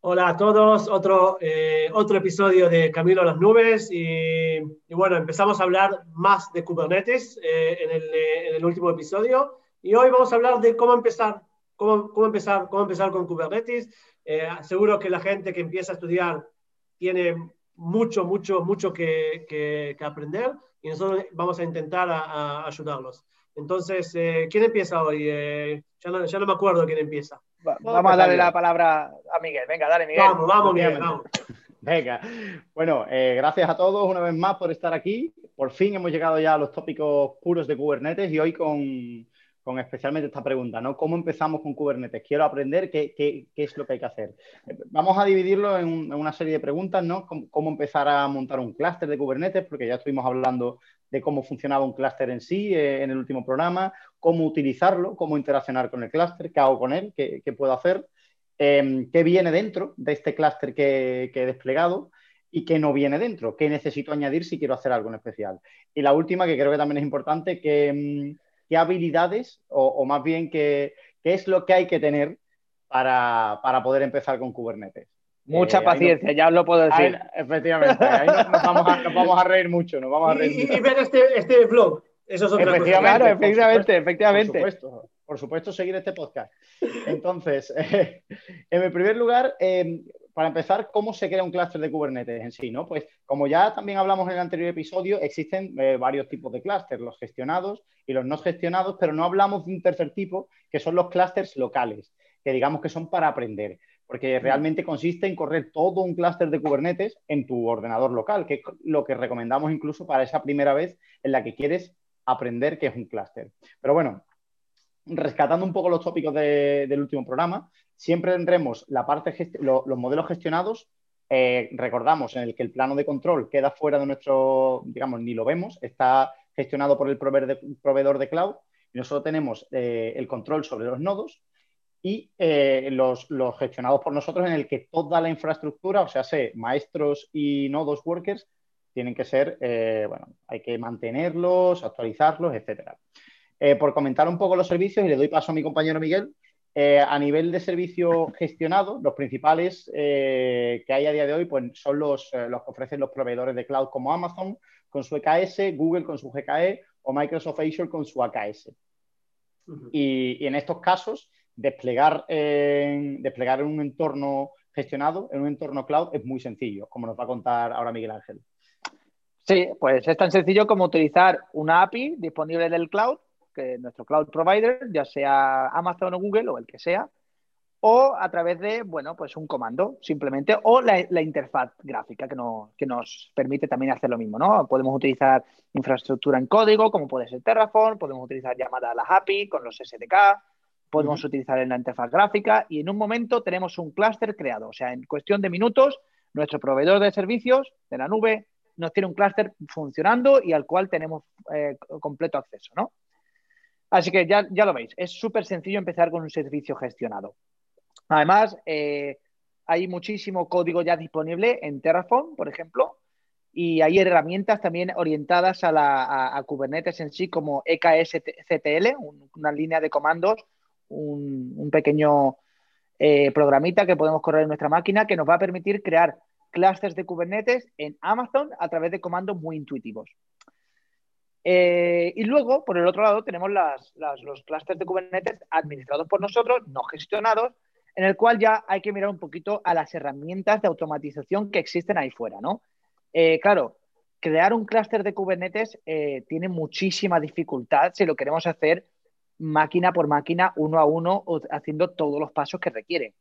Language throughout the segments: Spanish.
Hola a todos, otro, eh, otro episodio de Camino a las Nubes y, bueno, empezamos a hablar más de Kubernetes eh, en, el, eh, en, el, último episodio y hoy vamos a hablar de cómo empezar, cómo, cómo empezar, cómo empezar con Kubernetes. seguro que la gente que empieza a estudiar tiene mucho, mucho, mucho que, que, aprender y nosotros vamos a intentar a ayudarlos. Entonces, ¿quién empieza hoy? ya, no, ya no me acuerdo quién empieza. Vamos a darle la palabra a Miguel. Venga, dale, Miguel. Vamos, vamos, Miguel, vamos. Venga, bueno, eh, gracias a todos una vez más por estar aquí. Por fin hemos llegado ya a los tópicos puros de Kubernetes y hoy con, con especialmente esta pregunta, ¿no? ¿Cómo empezamos con Kubernetes? Quiero aprender qué, qué, qué es lo que hay que hacer. Vamos a dividirlo en, en una serie de preguntas, ¿no? ¿Cómo, ¿Cómo, empezar a montar un clúster de Kubernetes? Porque ya estuvimos hablando de cómo funcionaba un clúster en sí eh, en el último programa, cómo utilizarlo, cómo interaccionar con el clúster, qué hago con él, qué, puedo hacer, eh, qué viene dentro de este clúster que, que, he desplegado y qué no viene dentro, qué necesito añadir si quiero hacer algo en especial. Y la última, que creo que también es importante, qué, qué habilidades o, o, más bien qué, qué, es lo que hay que tener para, para poder empezar con Kubernetes. Mucha eh, paciencia, no, ya os lo puedo decir. Ahí, efectivamente, ahí nos, nos, vamos a, nos, vamos a, reír mucho, nos vamos a reír y, mucho. Y ver este, este vlog, eso es otra efectivamente, cosa. Claro, efectivamente, por efectivamente. Por supuesto, por supuesto, seguir este podcast. Entonces, eh, en primer lugar, eh, para empezar, ¿cómo se crea un clúster de Kubernetes en sí? ¿no? Pues como ya también hablamos en el anterior episodio, existen eh, varios tipos de clústeres, los gestionados y los no gestionados, pero no hablamos de un tercer tipo, que son los clústeres locales, que digamos que son para aprender porque realmente consiste en correr todo un clúster de Kubernetes en tu ordenador local, que es lo que recomendamos incluso para esa primera vez en la que quieres aprender qué es un clúster. Pero bueno, rescatando un poco los tópicos de, del último programa, siempre tendremos la parte lo, los modelos gestionados. Eh, recordamos en el que el plano de control queda fuera de nuestro, digamos, ni lo vemos, está gestionado por el proveedor de, proveedor de cloud y nosotros tenemos eh, el control sobre los nodos y eh, los, los, gestionados por nosotros en el que toda la infraestructura, o sea, sé, maestros y nodos workers, tienen que ser, eh, bueno, hay que mantenerlos, actualizarlos, etcétera. Eh, por comentar un poco los servicios, y le doy paso a mi compañero Miguel, a nivel de servicio gestionado, los principales que hay a día de hoy pues, son los, los que ofrecen los proveedores de cloud como Amazon con su EKS, Google con su GKE o Microsoft Azure con su AKS. Uh -huh. y, y en estos casos, desplegar, en un entorno gestionado, en un entorno cloud, es muy sencillo, como nos va a contar ahora Miguel Ángel. Sí, pues es tan sencillo como utilizar una API disponible del cloud, que es nuestro cloud provider, ya sea Amazon o Google o el que sea, o a través de, bueno, pues un comando, simplemente, o la, la interfaz gráfica que, no, que, nos permite también hacer lo mismo, ¿no? Podemos utilizar infraestructura en código, como puede ser Terraform, podemos utilizar llamadas a las API con los SDK, podemos uh -huh. utilizar en la interfaz gráfica y en un momento tenemos un clúster creado. O sea, en cuestión de minutos, nuestro proveedor de servicios de la nube nos tiene un clúster funcionando y al cual tenemos eh, completo acceso, ¿no? Así que ya, ya lo veis, es súper sencillo empezar con un servicio gestionado. Además, eh, hay muchísimo código ya disponible en Terraform, por ejemplo, y hay herramientas también orientadas a, la, a, a Kubernetes en sí, como EKSCTL, un, una línea de comandos un, pequeño eh, programita que podemos correr en nuestra máquina que nos va a permitir crear clusters de Kubernetes en Amazon a través de comandos muy intuitivos. Eh, y luego, por el otro lado, tenemos los clusters de Kubernetes administrados por nosotros, no gestionados, en el cual ya hay que mirar un poquito a las herramientas de automatización que existen ahí fuera, ¿no? Eh, claro, crear un clúster de Kubernetes tiene muchísima dificultad si lo queremos hacer máquina por máquina, uno a uno, haciendo todos los pasos que requiere.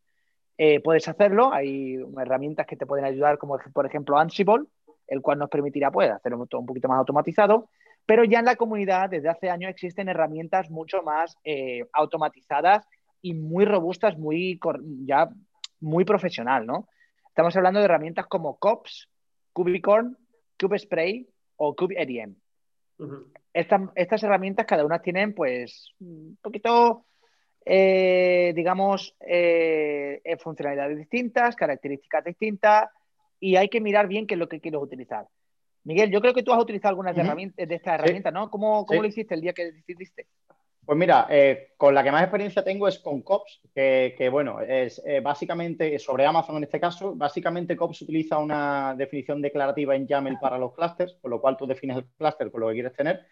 Eh, puedes hacerlo, hay herramientas que te pueden ayudar, como por ejemplo Ansible, el cual nos permitirá pues, hacerlo un poquito más automatizado, pero ya en la comunidad desde hace años existen herramientas mucho más eh, automatizadas y muy robustas, muy, ya muy profesional, ¿no? Estamos hablando de herramientas como COPS, Kubicorn, KubeSpray o -huh. Estas, estas, herramientas cada una tienen pues un poquito, eh, digamos, eh, funcionalidades distintas, características distintas y hay que mirar bien qué es lo que quieres utilizar. Miguel, yo creo que tú has utilizado algunas uh -huh. herramientas, de estas herramientas, sí. ¿no? ¿Cómo, cómo sí. lo hiciste el día que decidiste? Pues mira, eh, con la que más experiencia tengo es con COPS, que, bueno, es eh, básicamente sobre Amazon en este caso, básicamente COPS utiliza una definición declarativa en YAML para los clusters, con lo cual tú defines el cluster con lo que quieres tener.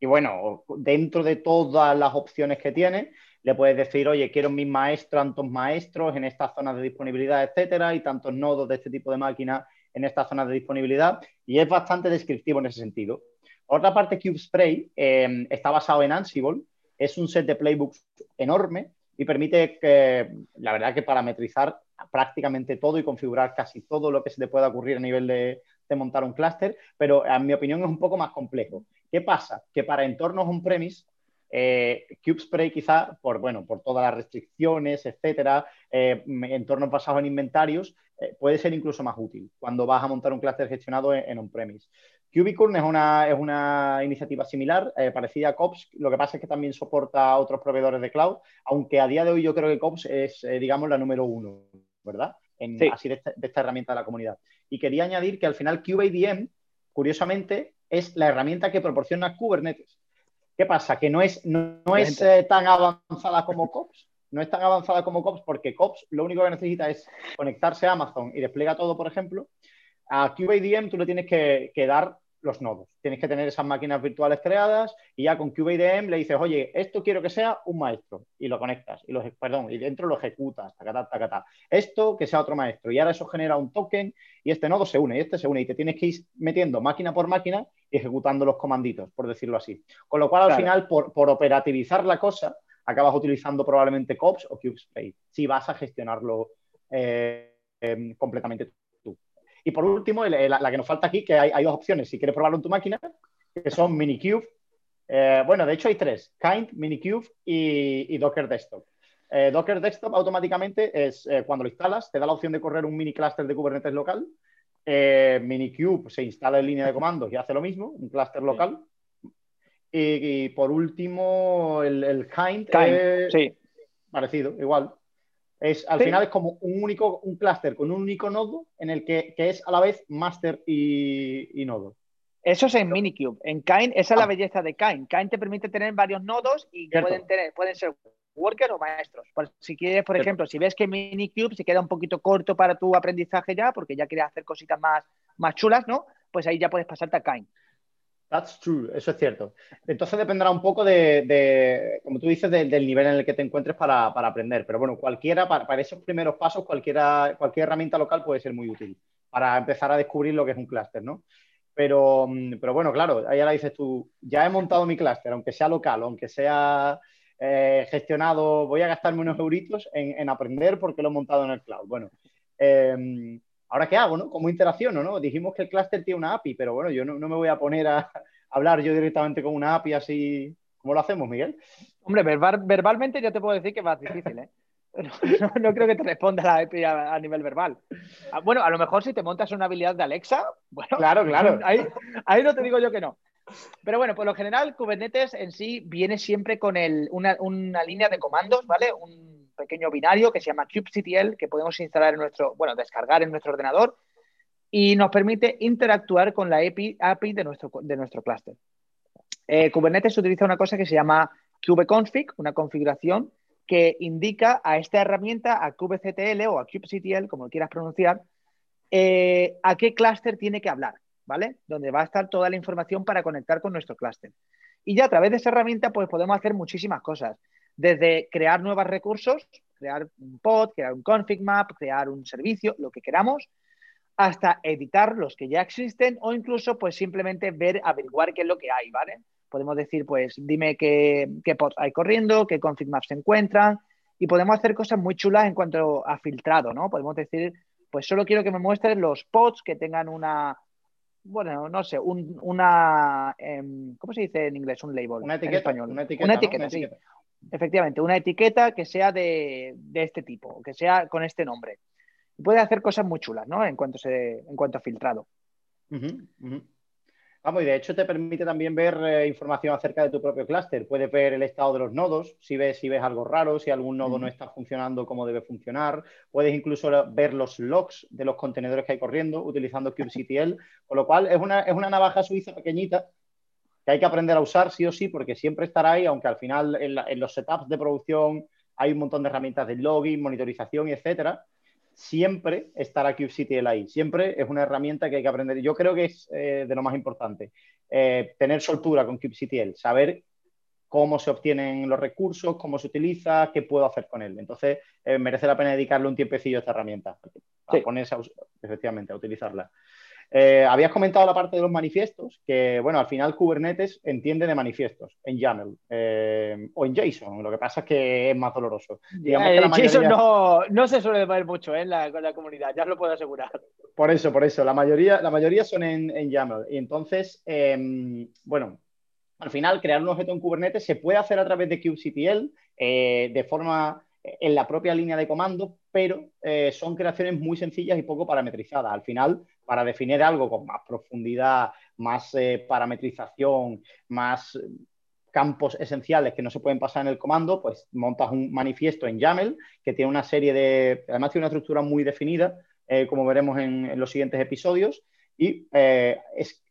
Y bueno, dentro de todas las opciones que tiene, le puedes decir, oye, quiero mis maestros, tantos maestros en estas zonas de disponibilidad, etcétera, y tantos nodos de este tipo de máquina en estas zonas de disponibilidad. Y es bastante descriptivo en ese sentido. Otra parte, CubeSpray eh, está basado en Ansible es un set de playbooks enorme y permite, que, la verdad, que parametrizar prácticamente todo y configurar casi todo lo que se te pueda ocurrir a nivel de, montar un clúster, pero en mi opinión es un poco más complejo. ¿Qué pasa? Que para entornos on-premise, eh, CubeSpray quizá, por, bueno, por todas las restricciones, etcétera, eh, entornos basados en inventarios, eh, puede ser incluso más útil cuando vas a montar un clúster gestionado en on-premise. Cubicorn es una, es una iniciativa similar, eh, parecida a COPS. Lo que pasa es que también soporta a otros proveedores de cloud, aunque a día de hoy yo creo que COPS es, eh, digamos, la número uno, ¿verdad? En, Así de esta, herramienta de la comunidad. Y quería añadir que al final QADM, curiosamente, es la herramienta que proporciona Kubernetes. ¿Qué pasa? Que no es, no, es eh, tan avanzada como COPS. No es tan avanzada como COPS porque COPS lo único que necesita es conectarse a Amazon y despliega todo, por ejemplo. A QADM tú le tienes que, que dar los nodos. Tienes que tener esas máquinas virtuales creadas y ya con QVIDM le dices, oye, esto quiero que sea un maestro y lo conectas y lo, perdón, y dentro lo ejecutas, Esto que sea otro maestro y ahora eso genera un token y este nodo se une y este se une y te tienes que ir metiendo máquina por máquina ejecutando los comanditos, por decirlo así. Con lo cual al final por, operativizar la cosa acabas utilizando probablemente COPS o CubeSpace si vas a gestionarlo eh, em, completamente y por último, la, que nos falta aquí, que hay, dos opciones, si quieres probarlo en tu máquina, que son Minikube. Eh, bueno, de hecho hay tres, Kind, Minikube y, y Docker Desktop. Eh, Docker Desktop automáticamente es eh, cuando lo instalas, te da la opción de correr un mini cluster de Kubernetes local. Minikube se instala en línea de comandos y hace lo mismo, un cluster local. Y, por último, el, Kind, Kind sí. parecido, igual. Es, al final es como un único, un clúster con un único nodo en el que, es a la vez master y, nodo. Eso es en Minikube. En Kain, esa es la ah. belleza de Kain. Kain te permite tener varios nodos y pueden, tener, pueden ser workers o maestros. si quieres, por ejemplo, si ves que Minikube se queda un poquito corto para tu aprendizaje ya, porque ya quieres hacer cositas más, más chulas, ¿no? Pues ahí ya puedes pasarte a Kain. That's true, eso es cierto. Entonces dependerá un poco de, como tú dices, del nivel en el que te encuentres para, aprender. Pero bueno, cualquiera, para, esos primeros pasos, cualquiera, cualquier herramienta local puede ser muy útil para empezar a descubrir lo que es un clúster, ¿no? Pero, mm, pero bueno, claro, ahí ahora dices tú, ya he montado mi clúster, aunque sea local, aunque sea eh, gestionado, voy a gastarme unos euritos en, aprender porque lo he montado en el cloud. Bueno, eh, ¿ahora qué hago? ¿no? ¿Cómo interacciono? ¿no? Dijimos que el clúster tiene una API, pero bueno, yo no, me voy a poner a, hablar yo directamente con una API así. ¿Cómo lo hacemos, Miguel? Hombre, verbalmente yo te puedo decir que va difícil, ¿eh? No, creo que te responda la API a, nivel verbal. Ah, bueno, a lo mejor si te montas una habilidad de Alexa, bueno, claro, claro. Ahí, no te digo yo que no. Pero bueno, por lo general, Kubernetes en sí viene siempre con una, línea de comandos, ¿vale? Un, pequeño binario que se llama kubectl, que podemos instalar en nuestro, bueno, descargar en nuestro ordenador y nos permite interactuar con la API, de nuestro, de nuestro clúster. Eh, Kubernetes utiliza una cosa que se llama kubeconfig, una configuración que indica a esta herramienta, a kubectl o a kubectl, como quieras pronunciar, eh, a qué clúster tiene que hablar, ¿vale? Donde va a estar toda la información para conectar con nuestro clúster. Y ya a través de esa herramienta, pues podemos hacer muchísimas cosas desde crear nuevos recursos, crear un pod, crear un config map, crear un servicio, lo que queramos, hasta editar los que ya existen o incluso pues simplemente ver, averiguar qué es lo que hay, ¿vale? Podemos decir, pues dime qué, qué pods hay corriendo, qué config maps se encuentran y podemos hacer cosas muy chulas en cuanto a filtrado, ¿no? Podemos decir, pues solo quiero que me muestres los pods que tengan una, bueno, no sé, una, em, ¿cómo se dice en inglés? Un label. Una etiqueta. español. Una etiqueta, una etiqueta, sí. Efectivamente, una etiqueta que sea de, este tipo, que sea con este nombre. Puede hacer cosas muy chulas, ¿no? En cuanto, se, en cuanto a filtrado. Vamos, y de hecho te permite también ver eh, información acerca de tu propio clúster. Puedes ver el estado de los nodos, si ves, si ves algo raro, si algún nodo no está funcionando como debe funcionar. Puedes incluso ver los logs de los contenedores que hay corriendo utilizando kubectl, con lo cual es una, es una navaja suiza pequeñita que hay que aprender a usar sí o sí, porque siempre estará ahí, aunque al final en, los setups de producción hay un montón de herramientas de login, monitorización y etcétera. Siempre estará kubectl ahí. Siempre es una herramienta que hay que aprender. Yo creo que es eh, de lo más importante. Eh, tener soltura con kubectl, saber cómo se obtienen los recursos, cómo se utiliza, qué puedo hacer con él. Entonces, eh, merece la pena dedicarle un tiempecillo a esta herramienta, a ponerse efectivamente a utilizarla. Eh, habías comentado la parte de los manifiestos, que bueno, al final Kubernetes entiende de manifiestos en YAML eh, o en JSON, lo que pasa es que es más doloroso. JSON no, se suele ver mucho en la, la comunidad, ya os lo puedo asegurar. Por eso, por eso, la mayoría, la mayoría son en, en YAML. Y entonces, em, bueno, al final, crear un objeto en Kubernetes se puede hacer a través de kubectl eh, de forma en la propia línea de comando, pero eh, son creaciones muy sencillas y poco parametrizadas. Al final, para definir algo con más profundidad, más eh, parametrización, más campos esenciales que no se pueden pasar en el comando, pues montas un manifiesto en YAML que tiene una serie de, además tiene una estructura muy definida, como veremos en, los siguientes episodios, y eh,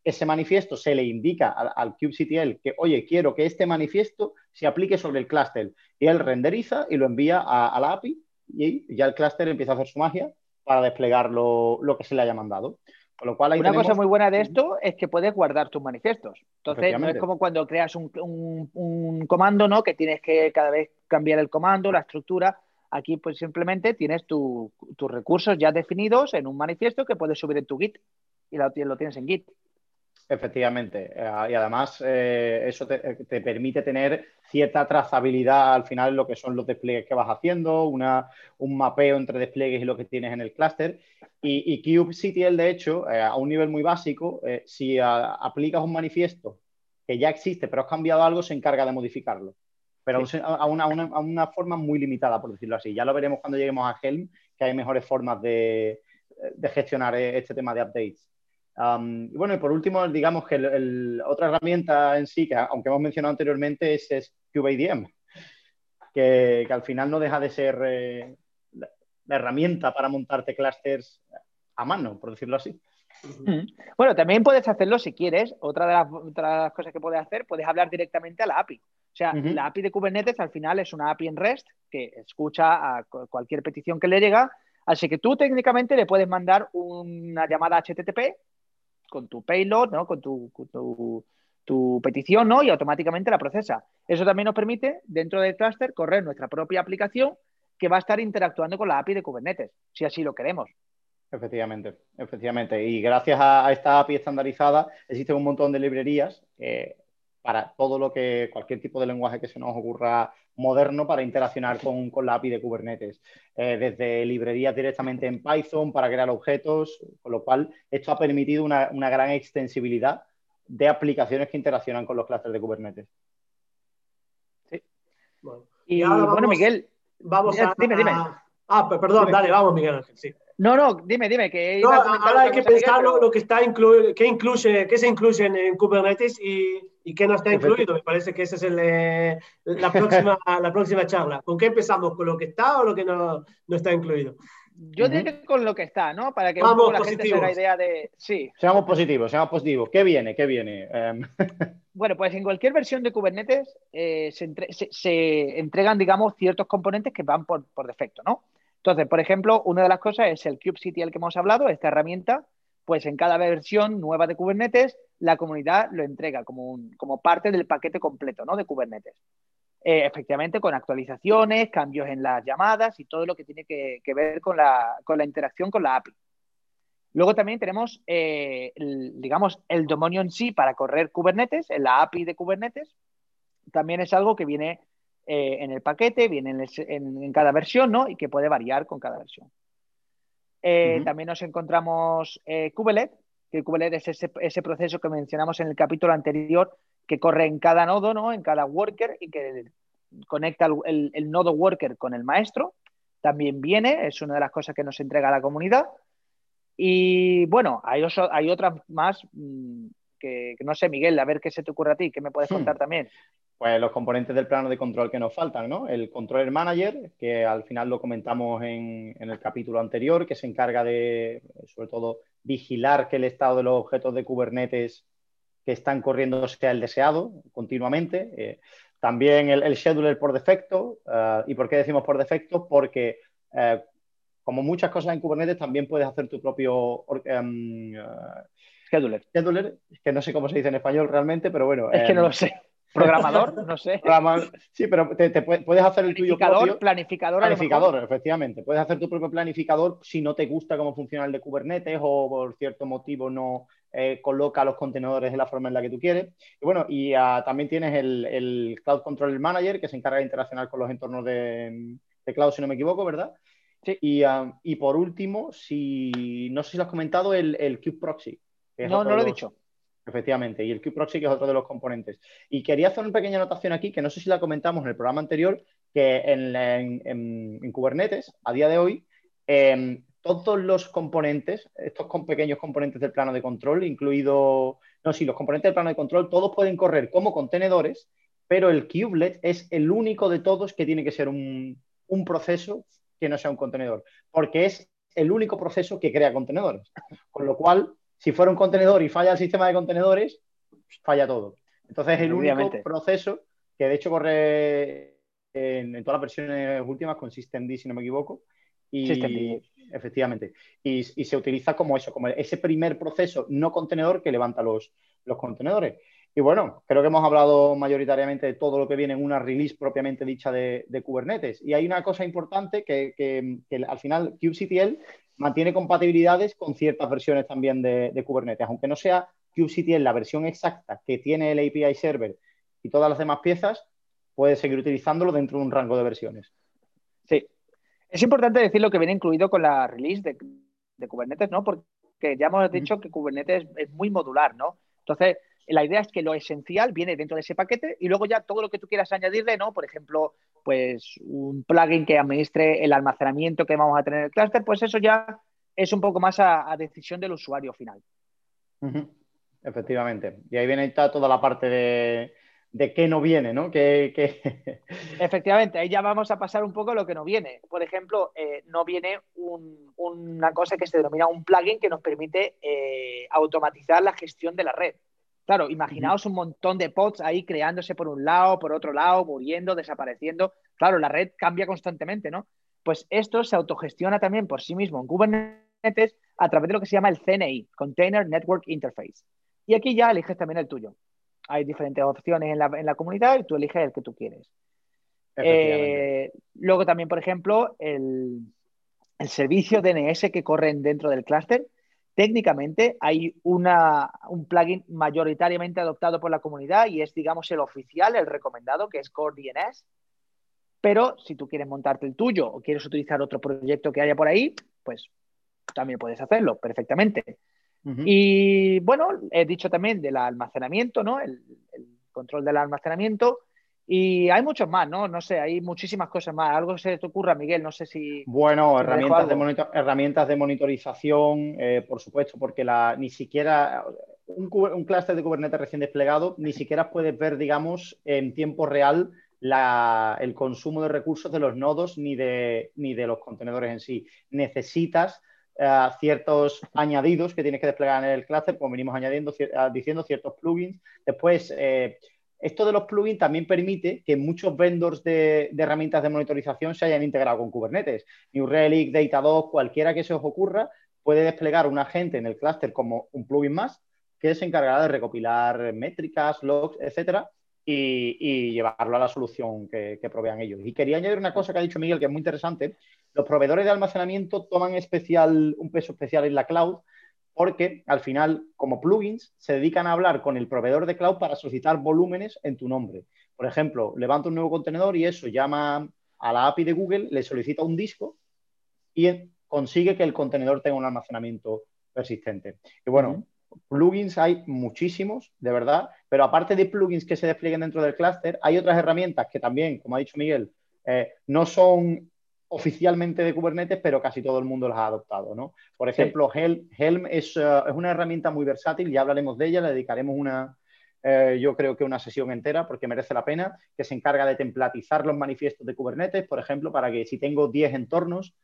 ese manifiesto se le indica al, kubectl que, oye, quiero que este manifiesto se aplique sobre el clúster. Y él renderiza y lo envía a, la API y ya el clúster empieza a hacer su magia para desplegar lo, que se le haya mandado. Con lo cual Una cosa muy buena de esto es que puedes guardar tus manifiestos. Entonces, no es como cuando creas un, comando, ¿no? Que tienes que cada vez cambiar el comando, la estructura. Aquí, pues simplemente tienes tus recursos ya definidos en un manifiesto que puedes subir en tu Git y lo, tienes en Git. Efectivamente. Eh, y además eh, eso te, permite tener cierta trazabilidad al final en lo que son los despliegues que vas haciendo, una, un mapeo entre despliegues y lo que tienes en el clúster. Y, y kubectl, de hecho, eh, a un nivel muy básico, si aplicas un manifiesto que ya existe, pero has cambiado algo, se encarga de modificarlo. Pero a, una, a, una, forma muy limitada, por decirlo así. Ya lo veremos cuando lleguemos a Helm, que hay mejores formas de, de gestionar este tema de updates y bueno, y por último, digamos que otra herramienta en sí, que aunque hemos mencionado anteriormente, es, es que, al final no deja de ser eh, la, herramienta para montarte clusters a mano, por decirlo así. Bueno, también puedes hacerlo si quieres. Otra de, las, cosas que puedes hacer, puedes hablar directamente a la API. O sea, la API de Kubernetes al final es una API en REST que escucha a cualquier petición que le llega. Así que tú técnicamente le puedes mandar una llamada HTTP con tu payload, ¿no? Con tu, tu, petición, ¿no? Y automáticamente la procesa. Eso también nos permite, dentro del cluster, correr nuestra propia aplicación que va a estar interactuando con la API de Kubernetes, si así lo queremos. Efectivamente, efectivamente. Y gracias a, esta API estandarizada existen un montón de librerías para todo lo que, cualquier tipo de lenguaje que se nos ocurra moderno para interaccionar con, la API de Kubernetes. Eh, desde librerías directamente en Python para crear objetos, con lo cual esto ha permitido una, gran extensibilidad de aplicaciones que interaccionan con los clusters de Kubernetes. Sí. y, bueno, Miguel, vamos a, dime, dime. Ah, perdón, dale, vamos, Miguel Sí. No, no, dime, dime. Que ahora hay que pensar lo, que está incluido, qué incluye, qué se incluye en, Kubernetes y, y, qué no está incluido. Me parece que esa es eh, la, próxima, la próxima charla. ¿Con qué empezamos? ¿Con lo que está o lo que no, no está incluido? Yo diría con lo que está, ¿no? Para que un la gente se haga idea de. Sí. Seamos positivos, seamos positivos. ¿Qué viene? ¿Qué viene? Em, bueno, pues en cualquier versión de Kubernetes eh, se, se, entregan, digamos, ciertos componentes que van por, por defecto, ¿no? Entonces, por ejemplo, una de las cosas es el kubectl que hemos hablado, esta herramienta, pues en cada versión nueva de Kubernetes, la comunidad lo entrega como, como parte del paquete completo ¿no? de Kubernetes. Eh, efectivamente, con actualizaciones, cambios en las llamadas y todo lo que tiene que, ver con la, interacción con la API. Luego también tenemos, eh, digamos, el dominio en sí para correr Kubernetes, en la API de Kubernetes. También es algo que viene eh, en el paquete, viene en, cada versión, ¿no? Y que puede variar con cada versión. Eh, también nos encontramos eh, Kubelet, que Kubelet es ese, proceso que mencionamos en el capítulo anterior, que corre en cada nodo, ¿no? En cada worker y que conecta el, nodo worker con el maestro. También viene, es una de las cosas que nos entrega la comunidad. Y bueno, hay, hay otras más mm, que, no sé, Miguel, a ver qué se te ocurre a ti, qué me puedes hmm. contar también pues los componentes del plano de control que nos faltan, ¿no? El controller manager, que al final lo comentamos en, el capítulo anterior, que se encarga de, sobre todo, vigilar que el estado de los objetos de Kubernetes que están corriendo sea el deseado continuamente. Eh, también el, scheduler por defecto. Eh, ¿Y por qué decimos por defecto? Porque eh, como muchas cosas en Kubernetes, también puedes hacer tu propio um, scheduler. Scheduler, que no sé cómo se dice en español realmente, pero bueno. Es que no lo sé. Programador, no sé. Sí, pero te, puedes hacer el tuyo propio. Planificador. Planificador, efectivamente. Puedes hacer tu propio planificador si no te gusta cómo funciona el de Kubernetes o por cierto motivo no eh, coloca los contenedores de la forma en la que tú quieres. Y bueno, y ah, también tienes el, Cloud Control Manager que se encarga de interaccionar con los entornos de, cloud, si no me equivoco, ¿verdad? Sí. Y, ah, y, por último, si no sé si lo has comentado, el, el Kube Proxy. No, no lo he dicho. Efectivamente, y el Proxy que es otro de los componentes. Y quería hacer una pequeña anotación aquí, que no sé si la comentamos en el programa anterior, que en, Kubernetes, a día de hoy, em, todos los componentes, estos pequeños componentes del plano de control, incluido, no, sí, los componentes del plano de control, todos pueden correr como contenedores, pero el kubelet es el único de todos que tiene que ser un, un proceso que no sea un contenedor, porque es el único proceso que crea contenedores. Con lo cual, si fuera un contenedor y falla el sistema de contenedores, falla todo. Entonces, el único proceso que de hecho corre en, todas las versiones últimas con Systemd, si no me equivoco. Y, Efectivamente. Y, se utiliza como eso, como ese primer proceso no contenedor que levanta los, los contenedores. Y bueno, creo que hemos hablado mayoritariamente de todo lo que viene en una release propiamente dicha de, Kubernetes. Y hay una cosa importante que, que, que al final kubectl mantiene compatibilidades con ciertas versiones también de, Kubernetes, aunque no sea kubectl la versión exacta que tiene el API server y todas las demás piezas, puedes seguir utilizándolo dentro de un rango de versiones. Sí. Es importante decir lo que viene incluido con la release de, Kubernetes, ¿no? Porque ya hemos dicho que Kubernetes es muy modular, ¿no? Entonces, la idea es que lo esencial viene dentro de ese paquete y luego ya todo lo que tú quieras añadirle, ¿no? Por ejemplo, pues un plugin que administre el almacenamiento que vamos a tener en el clúster, pues eso ya es un poco más a, decisión del usuario final. Efectivamente. Y ahí viene toda la parte de, de qué no viene, ¿no? Efectivamente, ahí ya vamos a pasar un poco a lo que no viene. Por ejemplo, eh, no viene una cosa que se denomina un plugin que nos permite eh, automatizar la gestión de la red. Claro, imaginaos un montón de pods ahí creándose por un lado, por otro lado, muriendo, desapareciendo. Claro, la red cambia constantemente, ¿no? Pues esto se autogestiona también por sí mismo en Kubernetes a través de lo que se llama el CNI, Container Network Interface. Y aquí ya eliges también el tuyo. Hay diferentes opciones en la, comunidad y tú eliges el que tú quieres. Eh, luego también, por ejemplo, el, el servicio DNS que corren dentro del clúster Técnicamente hay una, un plugin mayoritariamente adoptado por la comunidad y es, digamos, el oficial, el recomendado, que es Core DNS. Pero si tú quieres montarte el tuyo o quieres utilizar otro proyecto que haya por ahí, pues también puedes hacerlo perfectamente. Y bueno, he dicho también del almacenamiento, ¿no? El, el, control del almacenamiento. Y hay muchos más, ¿no? No sé, hay muchísimas cosas más. Algo se te ocurra, Miguel, no sé si... Bueno, herramientas de, herramientas de monitorización, eh, por supuesto, porque la, ni siquiera un, un clúster de Kubernetes recién desplegado, ni siquiera puedes ver, digamos, en tiempo real el consumo de recursos de los nodos ni de, ni de los contenedores en sí. Necesitas eh, ciertos añadidos que tienes que desplegar en el clúster, como venimos añadiendo, diciendo ciertos plugins. Después... Eh, esto de los plugins también permite que muchos vendors de, herramientas de monitorización se hayan integrado con Kubernetes. New Relic, Datadog, cualquiera que se os ocurra, puede desplegar un agente en el clúster como un plugin más que se encargará de recopilar métricas, logs, etcétera, y, llevarlo a la solución que, que, provean ellos. Y quería añadir una cosa que ha dicho Miguel, que es muy interesante. Los proveedores de almacenamiento toman especial, un peso especial en la cloud porque al final, como plugins, se dedican a hablar con el proveedor de cloud para solicitar volúmenes en tu nombre. Por ejemplo, levanto un nuevo contenedor y eso llama a la API de Google, le solicita un disco y consigue que el contenedor tenga un almacenamiento persistente. Y bueno, plugins hay muchísimos, de verdad, pero aparte de plugins que se desplieguen dentro del clúster, hay otras herramientas que también, como ha dicho Miguel, eh, no son oficialmente de Kubernetes, pero casi todo el mundo las ha adoptado, ¿no? Por ejemplo, Helm, eh, es, una herramienta muy versátil, ya hablaremos de ella, le dedicaremos una, eh, yo creo que una sesión entera, porque merece la pena, que se encarga de templatizar los manifiestos de Kubernetes, por ejemplo, para que si tengo 10 entornos,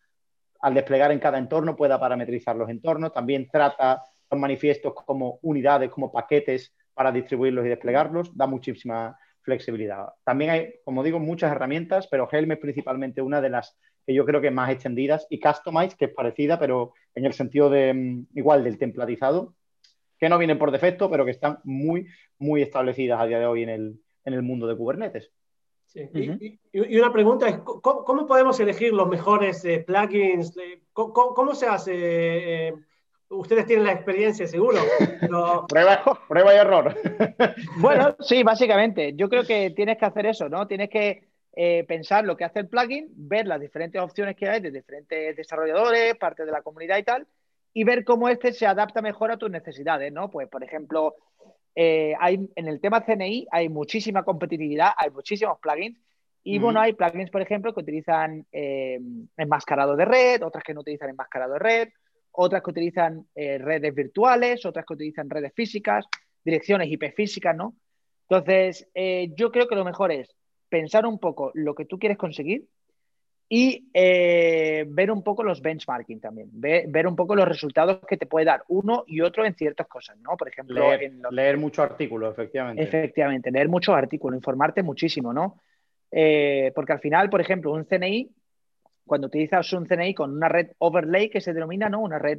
al desplegar en cada entorno pueda parametrizar los entornos. También trata los manifiestos como unidades, como paquetes para distribuirlos y desplegarlos, da muchísima flexibilidad. También hay, como digo, muchas herramientas, pero Helm es principalmente una de las que yo creo que más extendidas, y Customize, que es parecida, pero en el sentido de mm, igual del templatizado, que no vienen por defecto, pero que están muy, muy establecidas a día de hoy en el, en el mundo de Kubernetes. y, una pregunta es, ¿cómo, podemos elegir los mejores eh, plugins? ¿Cómo, se hace? Eh, ustedes tienen la experiencia, seguro. prueba, prueba y error. bueno, sí, básicamente. Yo creo que tienes que hacer eso, ¿no? Tienes que eh, pensar lo que hace el plugin, ver las diferentes opciones que hay de diferentes desarrolladores, parte de la comunidad y tal, y ver cómo este se adapta mejor a tus necesidades, ¿no? Pues, por ejemplo, eh, hay, en el tema CNI hay muchísima competitividad, hay muchísimos plugins, y bueno, hay plugins, por ejemplo, que utilizan eh, enmascarado de red, otras que no utilizan enmascarado de red, otras que utilizan eh, redes virtuales, otras que utilizan redes físicas, direcciones IP físicas, ¿no? Entonces, yo creo que lo mejor es pensar un poco lo que tú quieres conseguir y eh, ver un poco los benchmarking también, ver, un poco los resultados que te puede dar uno y otro en ciertas cosas, ¿no? Por ejemplo, leer, leer muchos artículos, efectivamente. Efectivamente, leer muchos artículos, informarte muchísimo, ¿no? Eh, porque al final, por ejemplo, un CNI, cuando utilizas un CNI con una red overlay que se denomina, ¿no? Una red,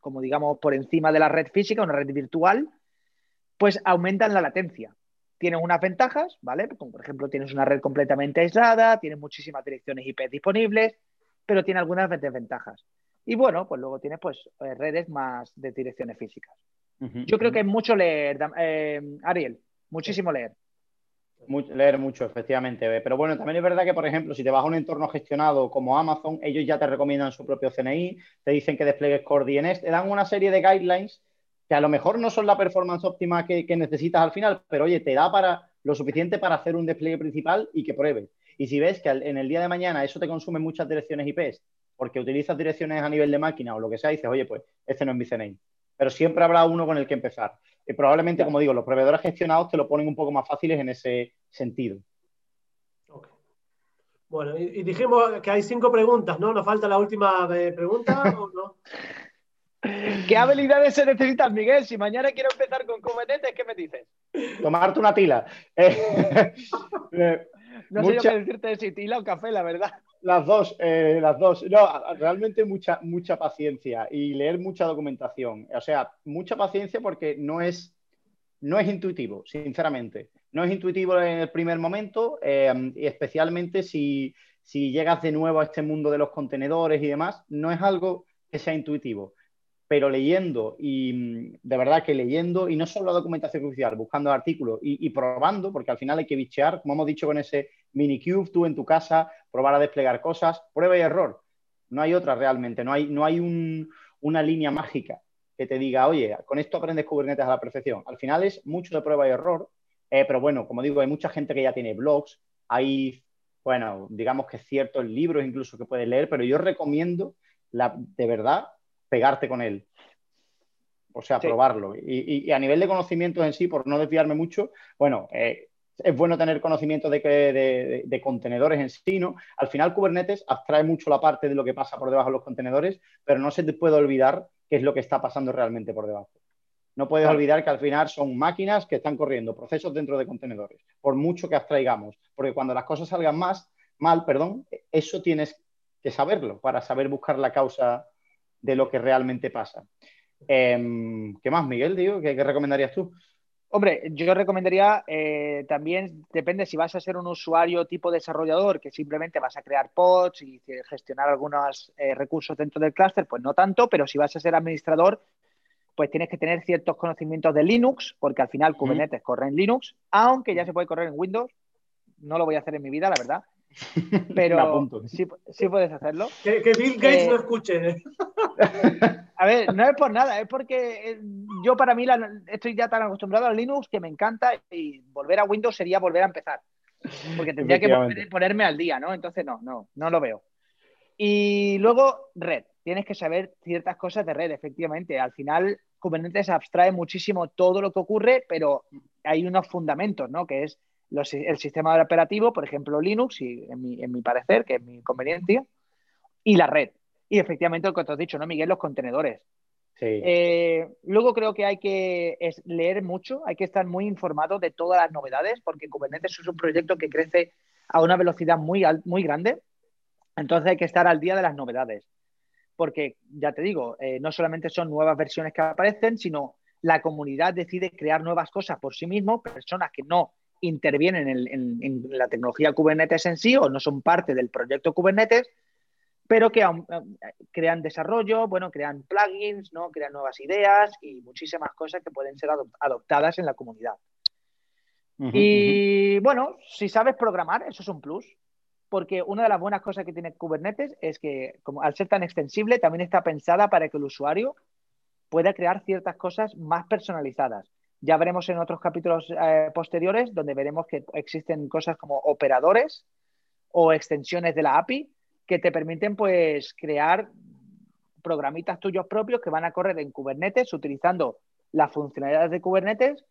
como digamos, por encima de la red física, una red virtual, pues aumentan la latencia tienes unas ventajas, ¿vale? Como por ejemplo tienes una red completamente aislada, tienes muchísimas direcciones IP disponibles, pero tiene algunas desventajas. Y bueno, pues luego tienes pues eh, redes más de direcciones físicas. Yo creo que es mucho leer, eh, Ariel, muchísimo leer. leer mucho, efectivamente. Pero bueno, también es verdad que, por ejemplo, si te vas a un entorno gestionado como Amazon, ellos ya te recomiendan su propio CNI, te dicen que despliegues Core DNS, te dan una serie de guidelines que a lo mejor no son la performance óptima que, necesitas al final, pero oye, te da para lo suficiente para hacer un despliegue principal y que pruebes. Y si ves que en el día de mañana eso te consume muchas direcciones IP, porque utilizas direcciones a nivel de máquina o lo que sea, dices, oye, pues este no es mi CNI. Pero siempre habrá uno con el que empezar. Y probablemente, como digo, los proveedores gestionados te lo ponen un poco más fáciles en ese sentido. Bueno, y, dijimos que hay cinco preguntas, ¿no? ¿Nos falta la última eh, pregunta o no? ¿Qué habilidades se necesitan, Miguel? Si mañana quiero empezar con Kubernetes, ¿qué me dices? Tomarte una tila. Eh, no sé yo qué decirte si tila o café, la verdad. Las dos, eh, las dos. No, realmente mucha, mucha paciencia y leer mucha documentación. O sea, mucha paciencia porque no es, no es intuitivo, sinceramente. No es intuitivo en el primer momento, eh, y especialmente si, si llegas de nuevo a este mundo de los contenedores y demás, no es algo que sea intuitivo pero leyendo y mm, de verdad que leyendo y no solo la documentación oficial, buscando artículos y, probando, porque al final hay que bichear, como hemos dicho con ese minicube, tú en tu casa, probar a desplegar cosas, prueba y error. No hay otra realmente, no hay, no hay una línea mágica que te diga, oye, con esto aprendes Kubernetes a la perfección. Al final es mucho de prueba y error, eh, pero bueno, como digo, hay mucha gente que ya tiene blogs, hay, bueno, digamos que ciertos libros incluso que puedes leer, pero yo recomiendo la, de verdad pegarte con él. O sea, probarlo. Y, a nivel de conocimientos en sí, por no desviarme mucho, bueno, eh, es bueno tener conocimiento de, de, contenedores en sí, ¿no? Al final Kubernetes abstrae mucho la parte de lo que pasa por debajo de los contenedores, pero no se te puede olvidar qué es lo que está pasando realmente por debajo. No puedes olvidar que al final son máquinas que están corriendo procesos dentro de contenedores, por mucho que abstraigamos, porque cuando las cosas salgan más, mal, perdón, eso tienes que saberlo para saber buscar la causa de lo que realmente pasa. Em, ¿Qué más, Miguel? Digo? ¿Qué, recomendarías tú? Hombre, yo recomendaría eh, también, depende si vas a ser un usuario tipo desarrollador, que simplemente vas a crear pods y gestionar algunos eh, recursos dentro del clúster, pues no tanto, pero si vas a ser administrador, pues tienes que tener ciertos conocimientos de Linux, porque al final Kubernetes corre en Linux, aunque ya se puede correr en Windows. No lo voy a hacer en mi vida, la verdad. Pero sí, puedes hacerlo. Que, Bill Gates lo eh, escuche. A ver, no es por nada, es porque eh, yo para mí estoy ya tan acostumbrado a Linux que me encanta y volver a Windows sería volver a empezar. Porque tendría que ponerme al día, ¿no? Entonces no, no, no lo veo. Y luego, red. Tienes que saber ciertas cosas de red, efectivamente. Al final, Kubernetes abstrae muchísimo todo lo que ocurre, pero hay unos fundamentos, ¿no? Que es el sistema operativo, por ejemplo Linux, y en mi, en mi parecer, que es mi conveniencia, y la red. Y efectivamente lo que te has dicho, ¿no, Miguel? Los contenedores. Eh, luego creo que hay que leer mucho, hay que estar muy informado de todas las novedades, porque Kubernetes es un proyecto que crece a una velocidad muy, muy grande. Entonces hay que estar al día de las novedades. Porque, ya te digo, eh, no solamente son nuevas versiones que aparecen, sino la comunidad decide crear nuevas cosas por sí mismo, personas que no intervienen en, la tecnología Kubernetes en sí o no son parte del proyecto Kubernetes, pero que crean desarrollo, bueno, crean plugins, ¿no? crean nuevas ideas y muchísimas cosas que pueden ser adoptadas en la comunidad. y bueno, si sabes programar, eso es un plus, porque una de las buenas cosas que tiene Kubernetes es que como al ser tan extensible, también está pensada para que el usuario pueda crear ciertas cosas más personalizadas. Ya veremos en otros capítulos eh, posteriores donde veremos que existen cosas como operadores o extensiones de la API que te permiten pues crear programitas tuyos propios que van a correr en Kubernetes utilizando las funcionalidades de Kubernetes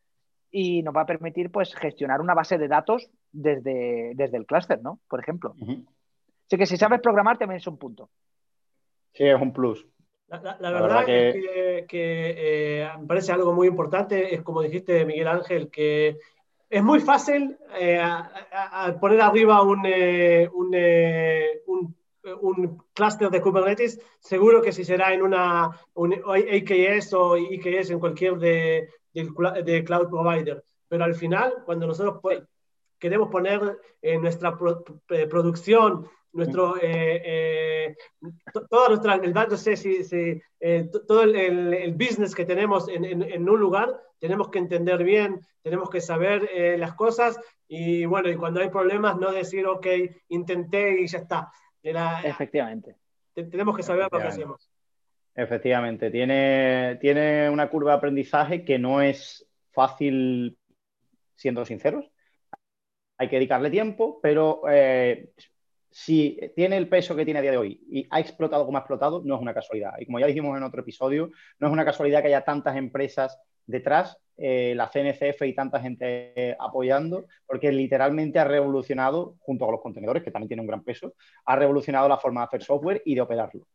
y nos va a permitir pues gestionar una base de datos desde, desde el clúster, ¿no? Por ejemplo. Así que si sabes programar también es un punto. Sí, es un plus. La, verdad, es que, eh, me parece algo muy importante, es como dijiste Miguel Ángel, que es muy fácil eh, poner arriba un, eh, un, un, un clúster de Kubernetes, seguro que si será en una un AKS o IKS en cualquier de, de, cloud provider, pero al final, cuando nosotros queremos poner en nuestra producción nuestro, eh, eh, toda nuestra, el, no sé si, eh, todo el, el, business que tenemos en, en, un lugar, tenemos que entender bien, tenemos que saber las cosas y bueno, y cuando hay problemas, no decir, ok, intenté y ya está. Efectivamente. Tenemos que saber lo que hacemos. Efectivamente, tiene, tiene una curva de aprendizaje que no es fácil, siendo sinceros. Hay que dedicarle tiempo, pero si tiene el peso que tiene a día de hoy y ha explotado como ha explotado, no es una casualidad. Y como ya dijimos en otro episodio, no es una casualidad que haya tantas empresas detrás, eh, la CNCF y tanta gente apoyando, porque literalmente ha revolucionado, junto con los contenedores, que también tiene un gran peso, ha revolucionado la forma de hacer software y de operarlo.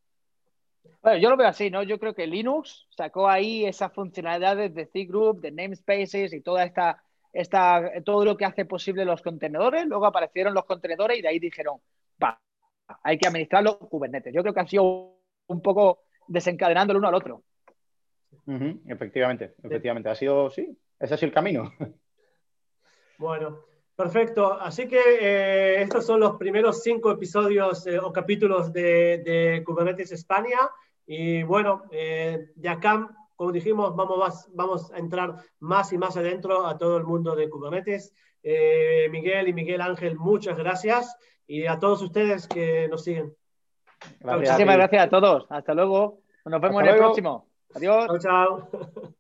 Bueno, yo lo veo así, ¿no? Yo creo que Linux sacó ahí esas funcionalidades de C-Group, de namespaces y toda esta, esta, todo lo que hace posible los contenedores. Luego aparecieron los contenedores y de ahí dijeron, hay que administrarlo Kubernetes. Yo creo que han sido un poco desencadenando el uno al otro. Efectivamente, efectivamente. Ha sido, sí, ese ha sido el camino. Bueno, perfecto. Así que eh, estos son los primeros cinco episodios eh, o capítulos de, Kubernetes España. Y bueno, eh, de acá, como dijimos, vamos, vamos a entrar más y más adentro a todo el mundo de Kubernetes. Miguel y Miguel Ángel, muchas gracias y a todos ustedes que nos siguen. Muchísimas gracias a todos. Hasta luego. Nos vemos en el próximo. Adiós. Chao, chao.